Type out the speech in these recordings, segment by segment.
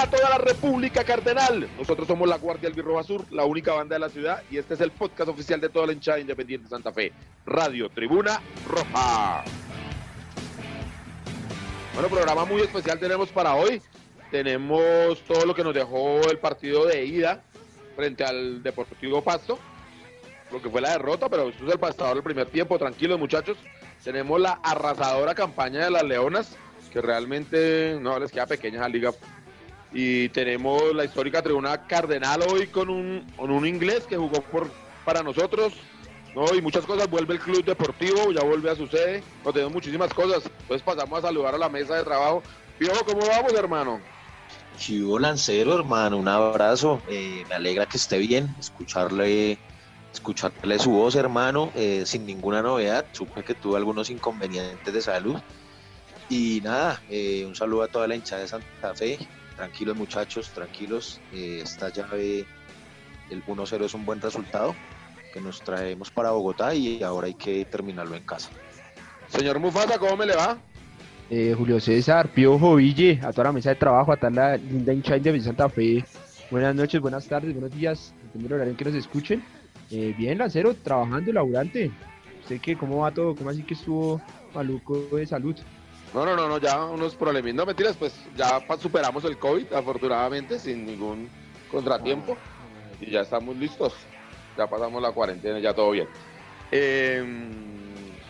A toda la República Cardenal. Nosotros somos la Guardia Albirroja Sur, la única banda de la ciudad, y este es el podcast oficial de toda la hinchada independiente de Santa Fe. Radio Tribuna Roja. Bueno, programa muy especial tenemos para hoy. Tenemos todo lo que nos dejó el partido de ida frente al Deportivo Pasto, lo que fue la derrota, pero esto es el pasado del primer tiempo. Tranquilos, muchachos. Tenemos la arrasadora campaña de las Leonas que realmente no les queda pequeña la liga. Y tenemos la histórica tribuna Cardenal hoy con un, con un inglés que jugó por, para nosotros. ¿no? Y muchas cosas, vuelve el club deportivo, ya vuelve a su sede, no tenemos muchísimas cosas. Entonces pasamos a saludar a la mesa de trabajo. Piojo, ¿cómo vamos, hermano? Chivo Lancero, hermano, un abrazo. Eh, me alegra que esté bien, escucharle, escucharle su voz, hermano, eh, sin ninguna novedad. Supe que tuvo algunos inconvenientes de salud y nada, eh, un saludo a toda la hinchada de Santa Fe. Tranquilos muchachos, tranquilos. Eh, esta llave, el 1-0 es un buen resultado que nos traemos para Bogotá y ahora hay que terminarlo en casa. Señor Mufasa, ¿cómo me le va? Eh, Julio César, Piojo, Ville, a toda la mesa de trabajo, a toda la linda hinchada de Santa Fe. Buenas noches, buenas tardes, buenos días. Depende del en que nos escuchen. bien, Lancero, trabajando, laburante. Sé que cómo va todo, cómo así que estuvo maluco de salud. No, no, no, no, ya unos problemas. No, mentiras, pues ya superamos el COVID, afortunadamente, sin ningún contratiempo. Y ya estamos listos. Ya pasamos la cuarentena, ya todo bien. Em,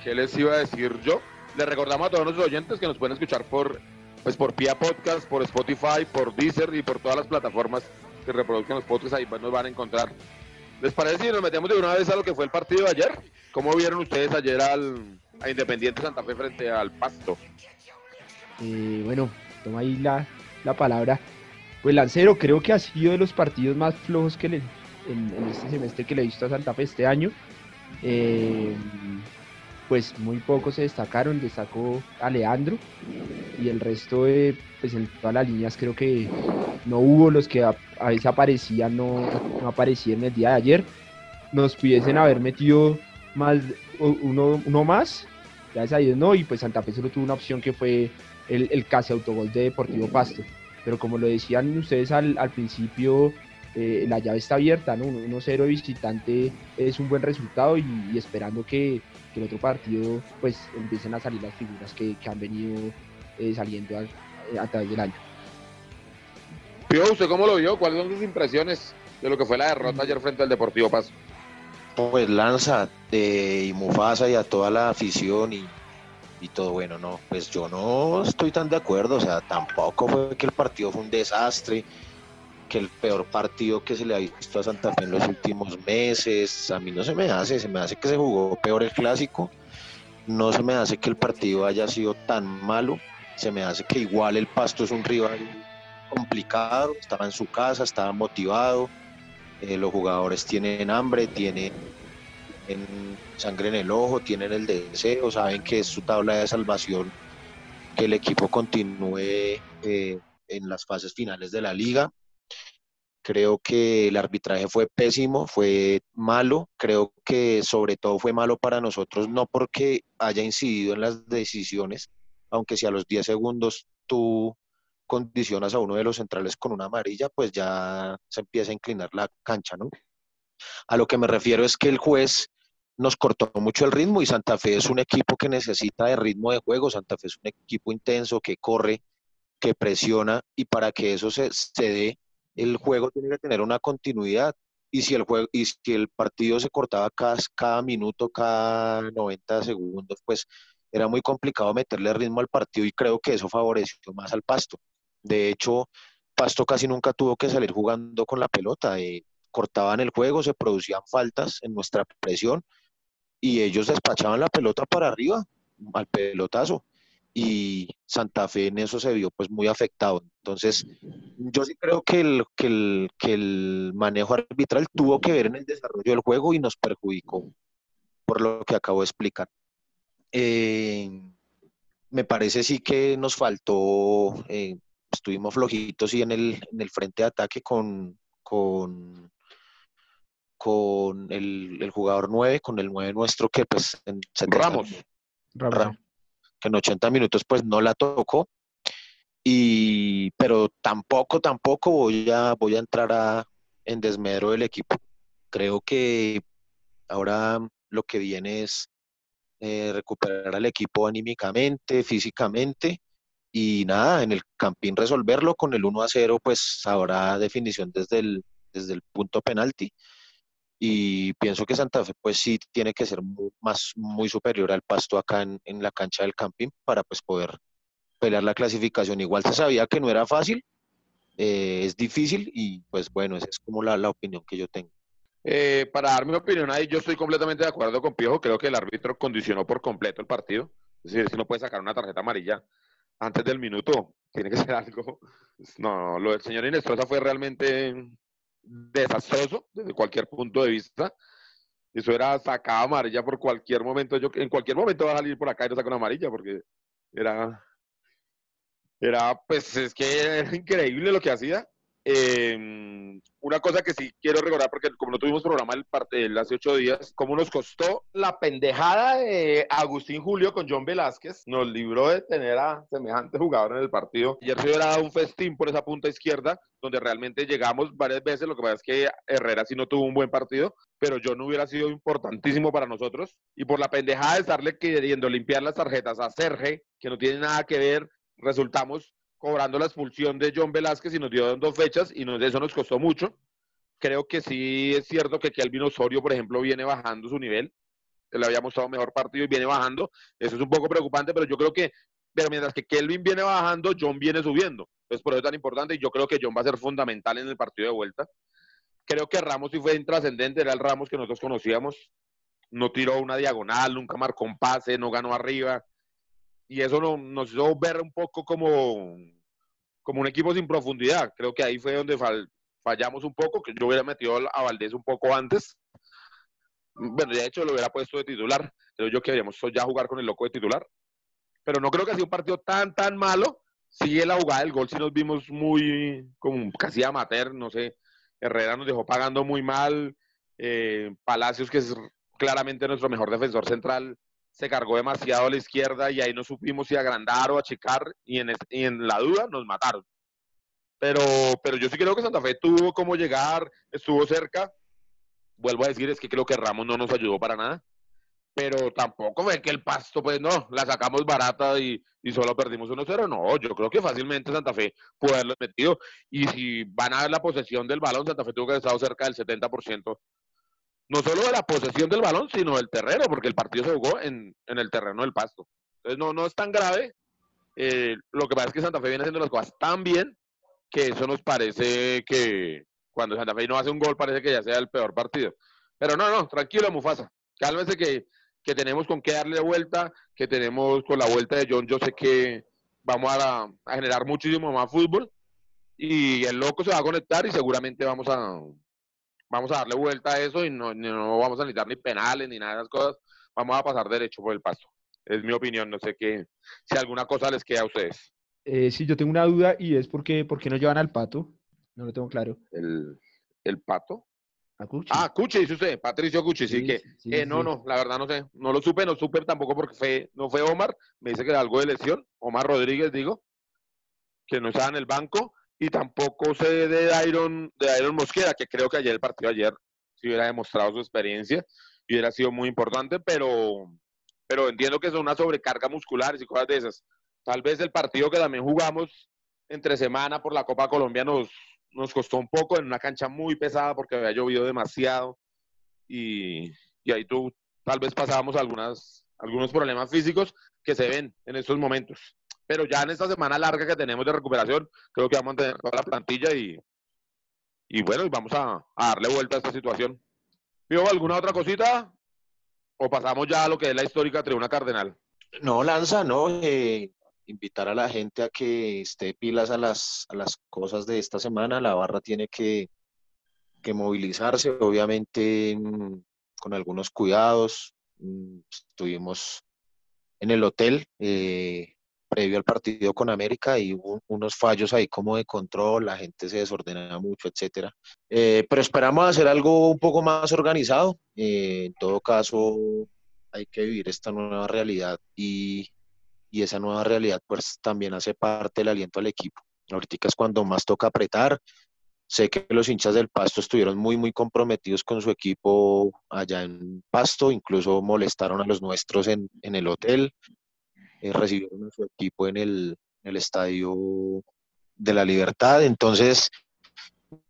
¿Qué les iba a decir yo? Les recordamos a todos nuestros oyentes que nos pueden escuchar por, pues, por Pia Podcast, por Spotify, por Deezer y por todas las plataformas que reproducen los podcasts. Ahí pues, nos van a encontrar. ¿Les parece si nos metemos de una vez a lo que fue el partido de ayer? ¿Cómo vieron ustedes ayer al, a Independiente Santa Fe frente al Pasto? Eh, bueno, toma ahí la, palabra. Pues Lancero creo que ha sido de los partidos más flojos que le, en, este semestre que le he visto a Santa Fe este año. Eh, pues muy pocos se destacaron, destacó a Leandro y el resto de, pues en todas las líneas creo que no hubo los que a, veces aparecían, no, no aparecían el día de ayer. Nos pudiesen haber metido más uno, uno más, gracias a Dios no, y pues Santa Fe solo tuvo una opción que fue el, casi autogol de Deportivo Pasto. Pero como lo decían ustedes al, principio, eh, la llave está abierta, ¿no? 1-0 visitante es un buen resultado y, esperando que, el otro partido pues empiecen a salir las figuras que, han venido eh, saliendo a, través del año. Pío, ¿usted cómo lo vio? ¿Cuáles son sus impresiones de lo que fue la derrota ayer frente al Deportivo Pasto? Pues Lanza de y Mufasa y a toda la afición y y todo bueno, no, pues yo no estoy tan de acuerdo, o sea, tampoco fue que el partido fue un desastre, que el peor partido que se le ha visto a Santa Fe en los últimos meses, a mí no se me hace, se me hace que se jugó peor el clásico, no se me hace que el partido haya sido tan malo, se me hace que igual el Pasto es un rival complicado, estaba en su casa, estaba motivado, eh, los jugadores tienen hambre, tienen sangre en el ojo, tienen el deseo, saben que es su tabla de salvación que el equipo continúe eh, en las fases finales de la liga. Creo que el arbitraje fue pésimo, fue malo. Creo que sobre todo fue malo para nosotros, no porque haya incidido en las decisiones, aunque si a los 10 segundos tú condicionas a uno de los centrales con una amarilla, pues ya se empieza a inclinar la cancha, ¿no? A lo que me refiero es que el juez nos cortó mucho el ritmo y Santa Fe es un equipo que necesita de ritmo de juego, Santa Fe es un equipo intenso que corre, que presiona y para que eso se, se dé, el juego tiene que tener una continuidad y si el juego y si el partido se cortaba cada, cada minuto, cada 90 segundos, pues era muy complicado meterle ritmo al partido y creo que eso favoreció más al Pasto. De hecho, Pasto casi nunca tuvo que salir jugando con la pelota, eh, cortaban el juego, se producían faltas en nuestra presión y ellos despachaban la pelota para arriba, al pelotazo. Y Santa Fe en eso se vio pues muy afectado. Entonces, yo sí creo que el, que el, que el manejo arbitral tuvo que ver en el desarrollo del juego y nos perjudicó. por lo que acabo de explicar. Eh, me parece sí que nos faltó, eh, estuvimos flojitos y en el, en el frente de ataque con, con, con el, jugador 9, con el 9 nuestro que pues en Ramos. que en 80 minutos pues no la tocó. Y, pero tampoco, tampoco voy a, voy a entrar a, en desmedro del equipo. Creo que ahora lo que viene es eh, recuperar al equipo anímicamente, físicamente y nada, en el campín resolverlo con el 1 a 0, pues habrá definición desde el, desde el punto penalti. Y pienso que Santa Fe, pues sí, tiene que ser muy, más, muy superior al pasto acá en, en la cancha del camping para pues poder pelear la clasificación. Igual se sabía que no era fácil, eh, es difícil y pues bueno, esa es como la, la opinión que yo tengo. Eh, para dar mi opinión ahí, yo estoy completamente de acuerdo con Piojo. Creo que el árbitro condicionó por completo el partido. Es decir, si no puede sacar una tarjeta amarilla antes del minuto, tiene que ser algo. No, lo del señor Inestrosa fue realmente desastroso desde cualquier punto de vista. Eso era sacada amarilla por cualquier momento. Yo en cualquier momento va a salir por acá y no saca una amarilla porque era. Era, pues es que era increíble lo que hacía. Eh, una cosa que sí quiero recordar, porque como no tuvimos programa el parte hace ocho días, como nos costó la pendejada de Agustín Julio con John Velázquez, nos libró de tener a semejante jugador en el partido. Ayer se hubiera dado un festín por esa punta izquierda, donde realmente llegamos varias veces. Lo que pasa es que Herrera sí no tuvo un buen partido, pero yo no hubiera sido importantísimo para nosotros. Y por la pendejada de estarle queriendo limpiar las tarjetas a Serge, que no tiene nada que ver, resultamos cobrando la expulsión de John Velázquez y nos dio dos fechas y nos, eso nos costó mucho. Creo que sí es cierto que Kelvin Osorio, por ejemplo, viene bajando su nivel. Le había mostrado mejor partido y viene bajando. Eso es un poco preocupante, pero yo creo que, pero mientras que Kelvin viene bajando, John viene subiendo. Es por eso tan importante y yo creo que John va a ser fundamental en el partido de vuelta. Creo que Ramos sí fue intrascendente, era el Ramos que nosotros conocíamos. No tiró una diagonal, nunca marcó un pase, no ganó arriba y eso nos hizo ver un poco como, como un equipo sin profundidad. Creo que ahí fue donde fallamos un poco, que yo hubiera metido a Valdés un poco antes. Bueno, de hecho lo hubiera puesto de titular. Creo yo que deberíamos ya jugar con el loco de titular. Pero no creo que ha sido un partido tan, tan malo. Sigue la jugada del gol, si nos vimos muy, como casi amateur, no sé. Herrera nos dejó pagando muy mal. Eh, Palacios, que es claramente nuestro mejor defensor central, se cargó demasiado a la izquierda y ahí no supimos si agrandar o achicar y en, y en la duda nos mataron. Pero, pero yo sí creo que Santa Fe tuvo como llegar, estuvo cerca. Vuelvo a decir, es que creo que Ramos no nos ayudó para nada. Pero tampoco fue que el pasto, pues no, la sacamos barata y, y solo perdimos 1-0. No, yo creo que fácilmente Santa Fe puede haberlo metido. Y si van a ver la posesión del balón, Santa Fe tuvo que haber estado cerca del 70% no solo de la posesión del balón, sino del terreno, porque el partido se jugó en, el terreno del pasto. Entonces no, no es tan grave. Eh, lo que pasa es que Santa Fe viene haciendo las cosas tan bien que eso nos parece que cuando Santa Fe no hace un gol parece que ya sea el peor partido. Pero no, no, tranquilo, Mufasa. Cálmese que, que tenemos con qué darle vuelta, que tenemos con la vuelta de John, yo sé que vamos a, a generar muchísimo más fútbol y el loco se va a conectar y seguramente vamos a, vamos a darle vuelta a eso y no, no vamos a necesitar ni penales ni nada de esas cosas. Vamos a pasar derecho por el paso. Es mi opinión, no sé qué, si alguna cosa les queda a ustedes. Eh, sí, yo tengo una duda y es por qué, no llevan al pato. No lo tengo claro. ¿El, el pato? A Cuchi. Ah, Cuchi, dice usted, Patricio Cuchi, sí, que eh, no, no, la verdad no sé, no lo supe, no supe tampoco porque fue, no fue Omar, me dice que era algo de lesión, Omar Rodríguez, digo, que no estaba en el banco, y tampoco sé de Iron, de Iron Mosquera, que creo que ayer el partido ayer si hubiera demostrado su experiencia y hubiera sido muy importante, pero, pero entiendo que son una sobrecarga muscular y cosas de esas. Tal vez el partido que también jugamos entre semana por la Copa Colombia nos, nos costó un poco en una cancha muy pesada porque había llovido demasiado y, y ahí tú tal vez pasábamos algunas, algunos problemas físicos que se ven en estos momentos pero ya en esta semana larga que tenemos de recuperación, creo que vamos a tener toda la plantilla y, y bueno, vamos a, darle vuelta a esta situación. ¿Vio alguna otra cosita? ¿O pasamos ya a lo que es la histórica tribuna cardenal? No, Lanza, no. Eh, invitar a la gente a que esté pilas a las, a las cosas de esta semana. La barra tiene que, que movilizarse, obviamente con algunos cuidados. mm, estuvimos en el hotel eh, previo al partido con América y hubo unos fallos ahí como de control, la gente se desordenaba mucho, etcétera. Eh, pero esperamos hacer algo un poco más organizado. Eh, en todo caso, hay que vivir esta nueva realidad y, y esa nueva realidad pues también hace parte del aliento al equipo. Ahorita es cuando más toca apretar. Sé que los hinchas del Pasto estuvieron muy, muy comprometidos con su equipo allá en Pasto, incluso molestaron a los nuestros en, en el hotel, eh, recibieron a su equipo en el, estadio de la Libertad. Entonces,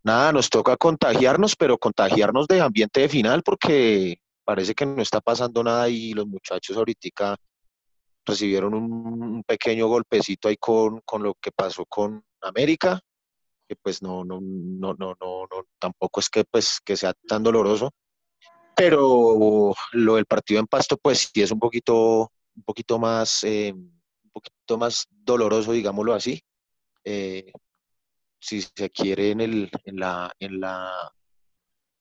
nada, nos toca contagiarnos, pero contagiarnos de ambiente de final porque parece que no está pasando nada y los muchachos ahorita recibieron un, pequeño golpecito ahí con, con, lo que pasó con América, que pues no, no, no, no, no, no, tampoco es que pues que sea tan doloroso, pero lo del partido en Pasto pues sí es un poquito, un poquito más, eh, un poquito más doloroso, digámoslo así. Eh, si se quiere en, el, en, la, en, la,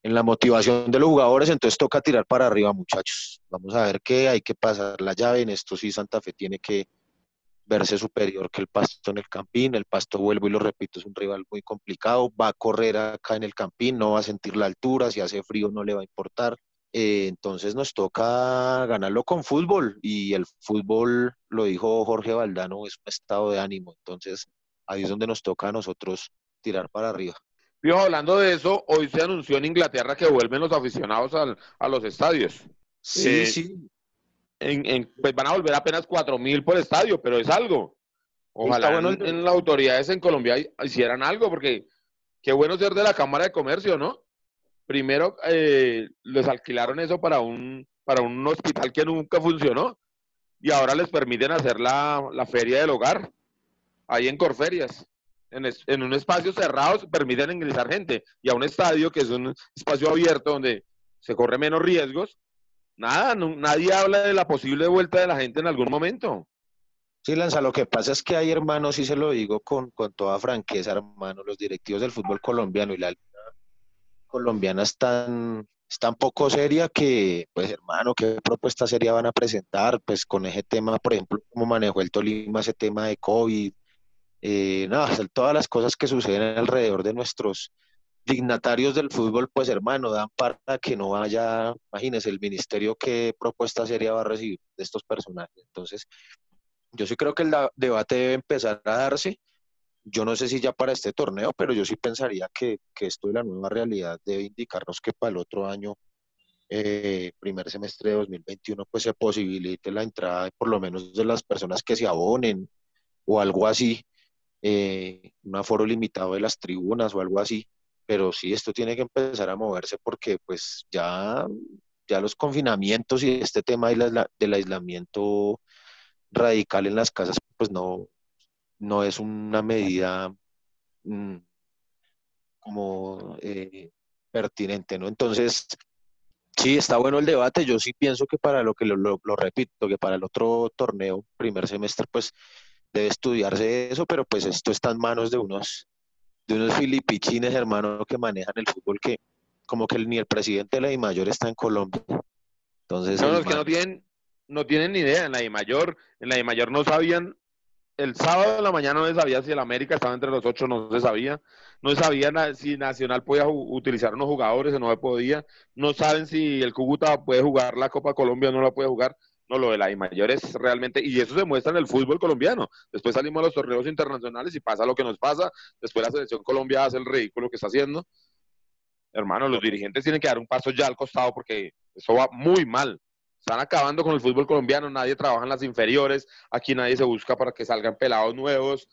en la motivación de los jugadores, entonces toca tirar para arriba, muchachos. Vamos a ver qué hay que pasar la llave. En esto sí Santa Fe tiene que verse superior que el Pasto en el Campín. El Pasto, vuelvo y lo repito, es un rival muy complicado. Va a correr acá en el Campín, no va a sentir la altura, si hace frío no le va a importar. Eh, entonces nos toca ganarlo con fútbol y el fútbol, lo dijo Jorge Valdano, es un estado de ánimo. Entonces ahí es donde nos toca a nosotros tirar para arriba. Fijo, hablando de eso, hoy se anunció en Inglaterra que vuelven los aficionados al, a los estadios. Sí, Eh, sí. En, en- pues van a volver apenas cuatro mil por estadio, pero es algo. Ojalá bueno en, en las autoridades en Colombia hi- hicieran algo, porque qué bueno ser de la Cámara de Comercio, ¿no? Primero eh, les alquilaron eso para un, para un hospital que nunca funcionó y ahora les permiten hacer la, la feria del hogar ahí en Corferias. En, en un espacio cerrado permiten ingresar gente y a un estadio que es un espacio abierto donde se corre menos riesgos. Nada, nadie habla de la posible vuelta de la gente en algún momento. Sí, Lanza, lo que pasa es que hay hermanos, y se lo digo con, con toda franqueza, hermano, los directivos del fútbol colombiano y la colombiana están, están poco seria que, pues hermano, ¿qué propuesta seria van a presentar? Pues con ese tema, por ejemplo, cómo manejó el Tolima ese tema de COVID, eh, nada, todas las cosas que suceden alrededor de nuestros dignatarios del fútbol, pues hermano, dan para que no haya, imagínense, el ministerio qué propuesta seria va a recibir de estos personajes. Entonces, yo sí creo que el debate debe empezar a darse. Yo no sé si ya para este torneo, pero yo sí pensaría que, que esto de la nueva realidad debe indicarnos que para el otro año, eh, primer semestre de 2021, pues se posibilite la entrada por lo menos de las personas que se abonen o algo así, eh, un aforo limitado de las tribunas o algo así. Pero sí, esto tiene que empezar a moverse porque pues ya, ya los confinamientos y este tema del aisla- del aislamiento radical en las casas, pues no, no es una medida mm, como eh, pertinente, ¿no? Entonces, sí, está bueno el debate. Yo sí pienso que para lo que lo, lo- lo repito, que para el otro torneo, primer semestre, pues debe estudiarse eso, pero pues esto está en manos de unos, de unos filipichines, hermano, que manejan el fútbol que como que ni el presidente de la DIMAYOR está en Colombia. Entonces, No, es que no tienen, no tienen ni idea. En la de mayor, en la de mayor no sabían. El sábado de la mañana no se sabía si el América estaba entre los ocho, no se sabía. No sabía si Nacional podía utilizar unos jugadores o no se podía. No saben si el Cúcuta puede jugar la Copa Colombia o no la puede jugar. No, lo de la de mayor es realmente, y eso se muestra en el fútbol colombiano. Después salimos a los torneos internacionales y pasa lo que nos pasa. Después la selección Colombia hace el ridículo que está haciendo. Hermano, los dirigentes tienen que dar un paso ya al costado porque eso va muy mal. Están acabando con el fútbol colombiano, nadie trabaja en las inferiores, aquí nadie se busca para que salgan pelados nuevos.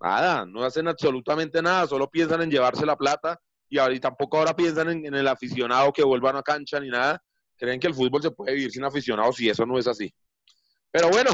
Nada, no hacen absolutamente nada, solo piensan en llevarse la plata y tampoco ahora piensan en, en el aficionado que vuelvan a cancha ni nada. Creen que el fútbol se puede vivir sin aficionados y eso no es así. Pero bueno,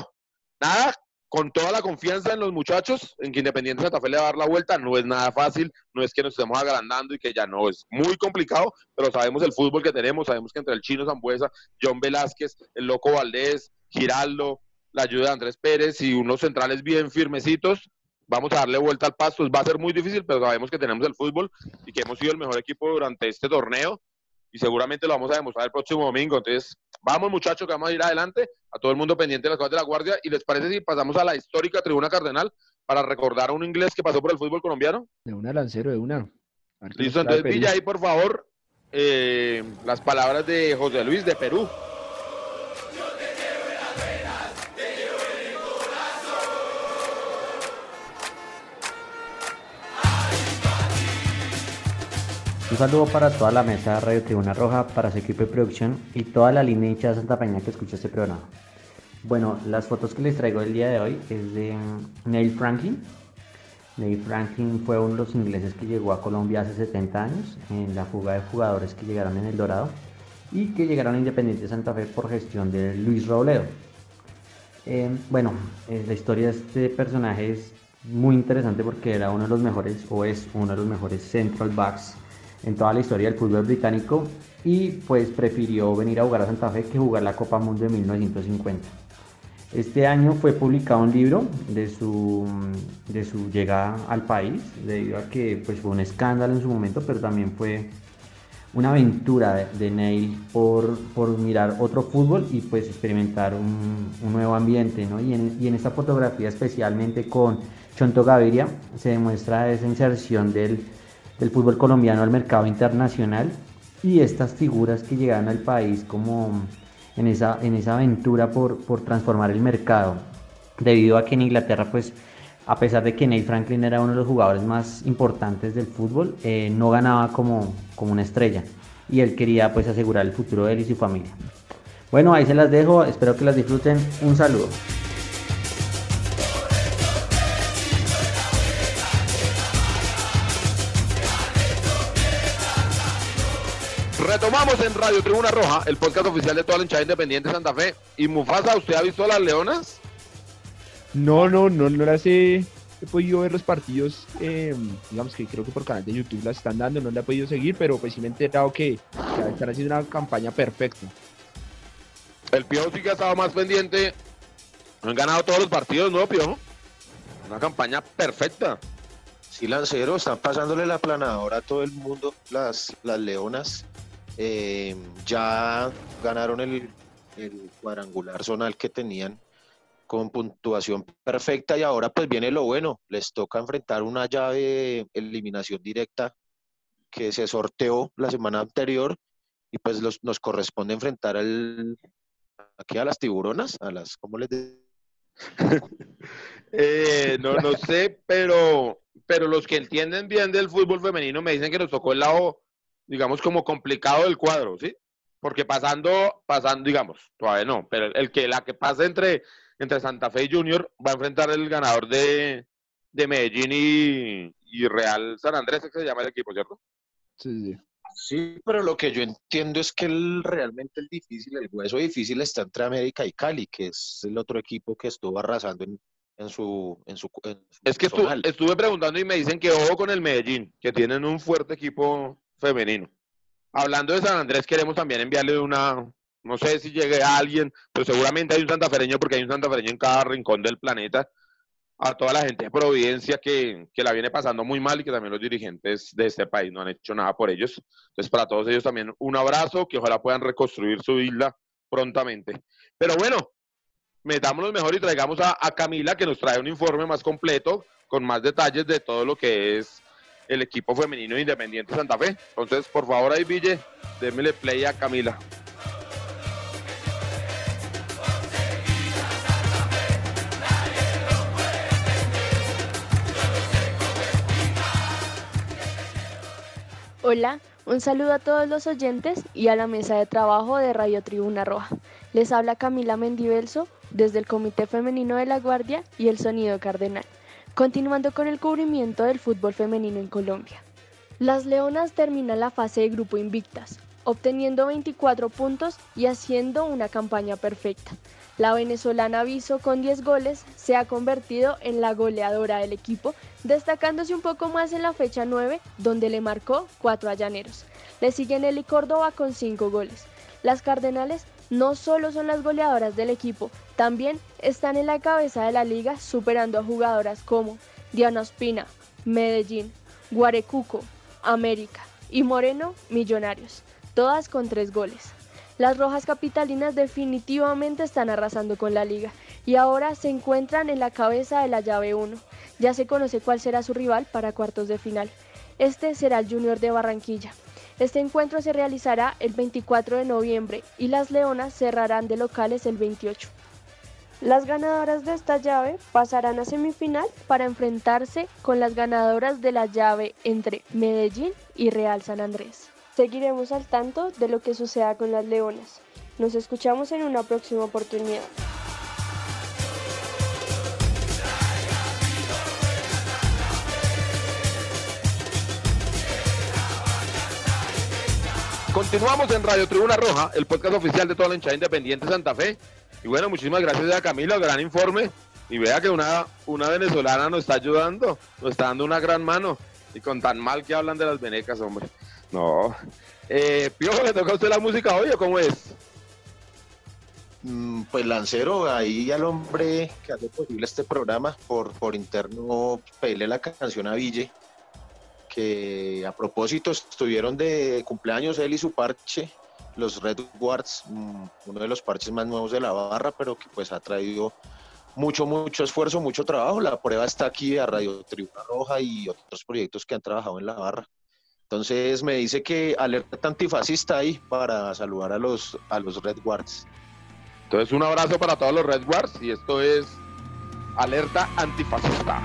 nada, con toda la confianza en los muchachos, en que Independiente Santa Fe le va a dar la vuelta, no es nada fácil, no es que nos estemos agrandando y que ya no, es muy complicado, pero sabemos el fútbol que tenemos, sabemos que entre el chino Zambuesa, John Velázquez, el loco Valdés, Giraldo, la ayuda de Andrés Pérez y unos centrales bien firmecitos, vamos a darle vuelta al pasto, va a ser muy difícil, pero sabemos que tenemos el fútbol y que hemos sido el mejor equipo durante este torneo y seguramente lo vamos a demostrar el próximo domingo. Entonces, vamos muchachos, que vamos a ir adelante, a todo el mundo pendiente de las cosas de la guardia. ¿Y les parece si pasamos a la histórica tribuna cardenal para recordar a un inglés que pasó por el fútbol colombiano? De una lancero, de una. Listo, entonces Villa ahí por favor eh, las palabras de José Luis de Perú. Un saludo para toda la mesa de Radio Tribuna Roja, para su equipo de producción y toda la línea hincha de Santa Peña que escucha este programa. Bueno, las fotos que les traigo el día de hoy es de Neil Franklin. Neil Franklin fue uno de los ingleses que llegó a Colombia hace 70 años en la fuga de jugadores que llegaron en El Dorado y que llegaron a Independiente Santa Fe por gestión de Luis Robledo. Eh, bueno, eh, la historia de este personaje es muy interesante porque era uno de los mejores o es uno de los mejores central backs en toda la historia del fútbol británico y pues prefirió venir a jugar a Santa Fe que jugar la Copa Mundo de 1950. Este año fue publicado un libro de su, de su llegada al país, debido a que pues, fue un escándalo en su momento, pero también fue una aventura de, Neil por, por, mirar otro fútbol y pues experimentar un, nuevo ambiente. ¿no? Y, en, y, en, esta fotografía, especialmente con Chonto Gaviria, se demuestra esa inserción del, del fútbol colombiano al mercado internacional y estas figuras que llegan al país como en esa, en esa aventura por, por transformar el mercado, debido a que en Inglaterra, pues, a pesar de que Neil Franklin era uno de los jugadores más importantes del fútbol, eh, no ganaba como, como una estrella y él quería pues asegurar el futuro de él y su familia. Bueno, ahí se las dejo, espero que las disfruten. Un saludo. Radio Tribuna Roja, el podcast oficial de toda la hinchada independiente de Santa Fe. Y Mufasa, ¿usted ha visto las leonas? No, no, no, no las he, he podido ver los partidos, eh, digamos que creo que por canal de YouTube las están dando, no la he podido seguir, pero pues sí me he enterado que, que están haciendo una campaña perfecta. El Piojo sí que ha estado más pendiente, han ganado todos los partidos, ¿no, Piojo? Una campaña perfecta. Sí, Lancero, están pasándole la planadora a todo el mundo, las, las leonas. Eh, ya ganaron el, cuadrangular zonal que tenían con puntuación perfecta y ahora pues viene lo bueno, les toca enfrentar una llave de eliminación directa que se sorteó la semana anterior y pues los, nos corresponde enfrentar al, aquí a las tiburonas, a las, ¿cómo les eh, no, no sé, pero, pero los que entienden bien del fútbol femenino me dicen que nos tocó el lado digamos, como complicado del cuadro, ¿sí? Porque pasando, pasando, digamos, todavía no, pero el que la que pasa entre, entre Santa Fe y Junior va a enfrentar el ganador de, de Medellín y, y, Real San Andrés, que se llama el equipo, ¿cierto? Sí, sí. Sí, pero lo que yo entiendo es que el, realmente el difícil, el hueso difícil está entre América y Cali, que es el otro equipo que estuvo arrasando en, en su, en su, en su Es que estuve, estuve preguntando y me dicen que ojo con el Medellín, que tienen un fuerte equipo femenino. Hablando de San Andrés, queremos también enviarle una, no sé si llegue a alguien, pero seguramente hay un santafereño porque hay un santafereño en cada rincón del planeta, a toda la gente de Providencia que, que, la viene pasando muy mal y que también los dirigentes de este país no han hecho nada por ellos. Entonces, para todos ellos también un abrazo, que ojalá puedan reconstruir su isla prontamente. Pero bueno, metámonos mejor y traigamos a, a Camila que nos trae un informe más completo, con más detalles de todo lo que es el equipo femenino Independiente Santa Fe. Entonces, por favor, ahí, Ville, démele play a Camila. Hola, un saludo a todos los oyentes y a la mesa de trabajo de Radio Tribuna Roja. Les habla Camila Mendivelso desde el Comité Femenino de la Guardia y el Sonido Cardenal. Continuando con el cubrimiento del fútbol femenino en Colombia. Las Leonas terminan la fase de grupo invictas, obteniendo 24 puntos y haciendo una campaña perfecta. La venezolana Viso con 10 goles se ha convertido en la goleadora del equipo, destacándose un poco más en la fecha 9, donde le marcó 4 a Llaneros. Le sigue Nelly Córdoba con 5 goles. Las Cardenales no solo son las goleadoras del equipo, también están en la cabeza de la liga superando a jugadoras como Diana Ospina, Medellín, Guarecuco, América y Moreno Millonarios. todas con tres goles. Las Rojas Capitalinas definitivamente están arrasando con la liga y ahora se encuentran en la cabeza de la llave 1. Ya se conoce cuál será su rival para cuartos de final. Este será el Junior de Barranquilla. Este encuentro se realizará el 24 de noviembre y las Leonas cerrarán de locales el 28. Las ganadoras de esta llave pasarán a semifinal para enfrentarse con las ganadoras de la llave entre Medellín y Real San Andrés. Seguiremos al tanto de lo que suceda con las leonas. Nos escuchamos en una próxima oportunidad. Continuamos en Radio Tribuna Roja, el podcast oficial de toda la hinchada independiente Santa Fe. Y bueno, muchísimas gracias a Camilo, gran informe. Y vea que una, una venezolana nos está ayudando, nos está dando una gran mano. Y con tan mal que hablan de las venecas, hombre. No. Eh, Piojo, ¿le toca a usted la música hoy o cómo es? Mm, Pues Lancero, ahí al hombre que hace posible este programa, por, por interno, pedirle la canción a Ville, que a propósito estuvieron de cumpleaños él y su parche, los Red Guards, mm, uno de los parches más nuevos de la barra, pero que pues ha traído mucho, mucho esfuerzo, mucho trabajo. La prueba está aquí a Radio Tribuna Roja y otros proyectos que han trabajado en la barra. Entonces me dice que alerta antifascista ahí para saludar a los, a los Red Guards. Entonces, un abrazo para todos los Red Wars y esto es Alerta Antifascista.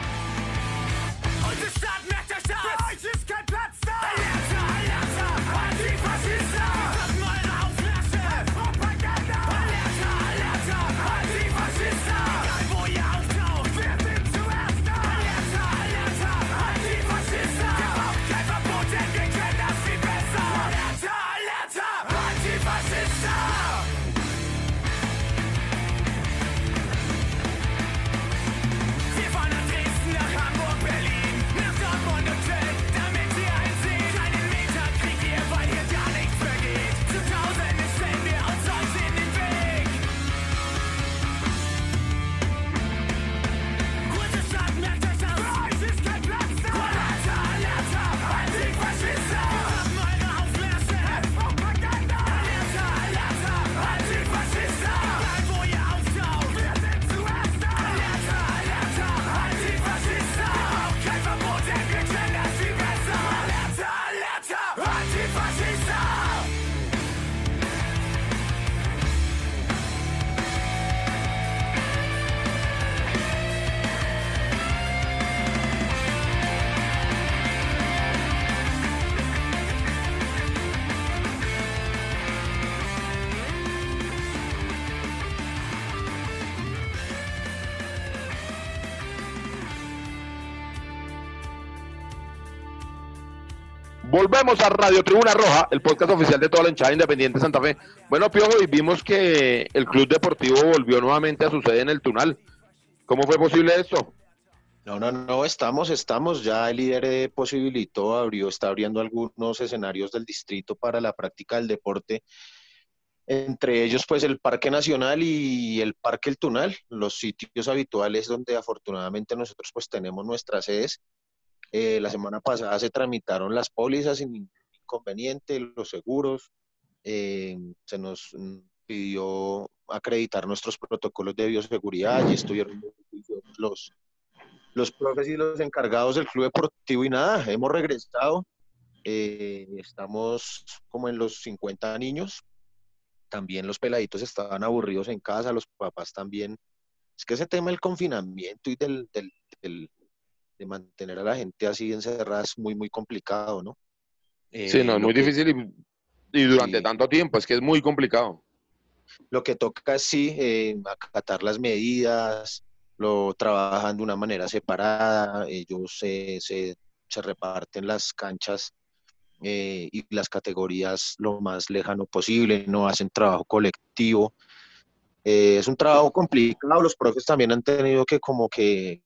Volvemos a Radio Tribuna Roja, el podcast oficial de toda la hinchada independiente Santa Fe. Bueno, Piojo, y vimos que el Club Deportivo volvió nuevamente a su sede en el Tunal. ¿Cómo fue posible esto? No, no, no, estamos, estamos. Ya el líder posibilitó, abrió, está abriendo algunos escenarios del distrito para la práctica del deporte. Entre ellos, pues, el Parque Nacional y el Parque El Tunal, los sitios habituales donde afortunadamente nosotros, pues, tenemos nuestras sedes. Eh, la semana pasada se tramitaron las pólizas sin ningún inconveniente, los seguros. eh, se nos pidió acreditar nuestros protocolos de bioseguridad y estuvieron los, los profes y los encargados del club deportivo y nada, hemos regresado. eh, estamos como en los 50 niños. También los peladitos estaban aburridos en casa, los papás también. Es que ese tema del confinamiento y del, del- del- de mantener a la gente así encerrada es muy, muy complicado, ¿no? Eh, Sí, no, es muy que- difícil y, y durante tanto tiempo, es que es muy complicado. Lo que toca es sí, eh, acatar las medidas, lo trabajan de una manera separada, ellos eh, se, se reparten las canchas eh, y las categorías lo más lejano posible, no hacen trabajo colectivo. Eh, es un trabajo complicado, los profes también han tenido que como que,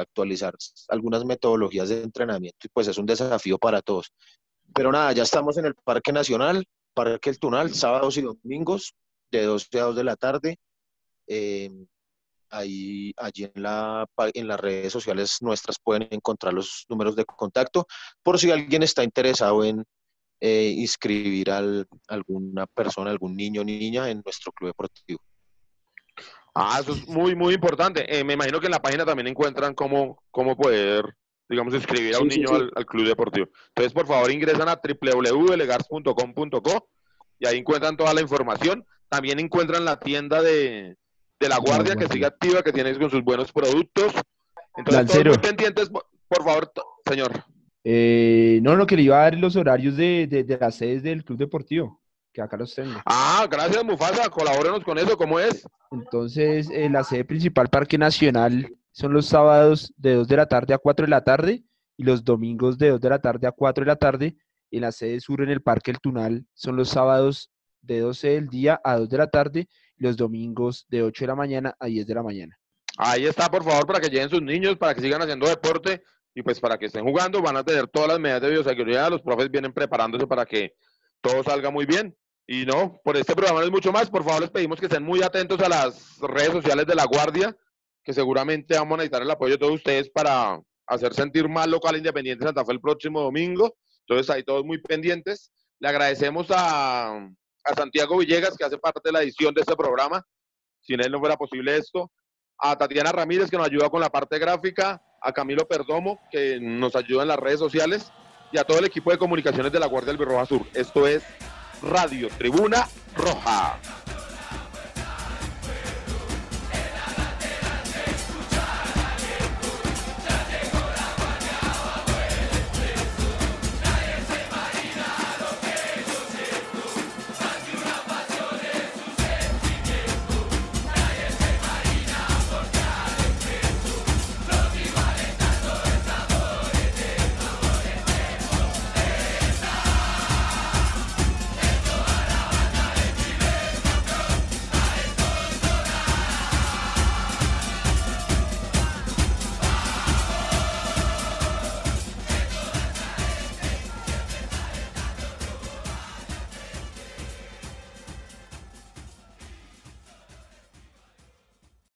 actualizar algunas metodologías de entrenamiento y pues es un desafío para todos. Pero nada, ya estamos en el Parque Nacional, Parque El Tunal, sábados y domingos, de 12 a 2 de la tarde. Ahí, allí en las redes sociales nuestras pueden encontrar los números de contacto por si alguien está interesado en, eh, inscribir a alguna persona, algún niño o niña en nuestro club deportivo. Ah, eso es muy, muy importante. Eh, me imagino que en la página también encuentran cómo, cómo poder, digamos, inscribir a un Sí, niño sí. Al, al club deportivo. Entonces, por favor, ingresan a www.legars.com.co y ahí encuentran toda la información. También encuentran la tienda de, de La Guardia, que sigue activa, que tiene con sus buenos productos. Entonces, todos muy pendientes, por, favor, señor. Eh, no, no, que le iba a dar los horarios de, de, de las sedes del club deportivo, que acá los tengo. Ah, gracias, Mufasa. Colabórenos con eso. ¿Cómo es? Entonces, eh, la sede principal Parque Nacional son los sábados de 2 de la tarde a 4 de la tarde y los domingos de 2 de la tarde a 4 de la tarde. Y la sede sur en el Parque El Tunal son los sábados de 12 del día a 2 de la tarde y los domingos de 8 de la mañana a 10 de la mañana. Ahí está, por favor, para que lleven sus niños, para que sigan haciendo deporte y pues para que estén jugando. Van a tener todas las medidas de bioseguridad. Los profes vienen preparándose para que todo salga muy bien. Y no, por este programa no es mucho más. Por favor, les pedimos que estén muy atentos a las redes sociales de La Guardia, que seguramente vamos a necesitar el apoyo de todos ustedes para hacer sentir más local Independiente Santa Fe el próximo domingo. Entonces, ahí todos muy pendientes. Le agradecemos a, a Santiago Villegas, que hace parte de la edición de este programa. Sin él no fuera posible esto a Tatiana Ramírez, que nos ayuda con la parte gráfica, a Camilo Perdomo, que nos ayuda en las redes sociales, y a todo el equipo de comunicaciones de la Guardia Albirroja Sur. Esto es Radio Tribuna Roja.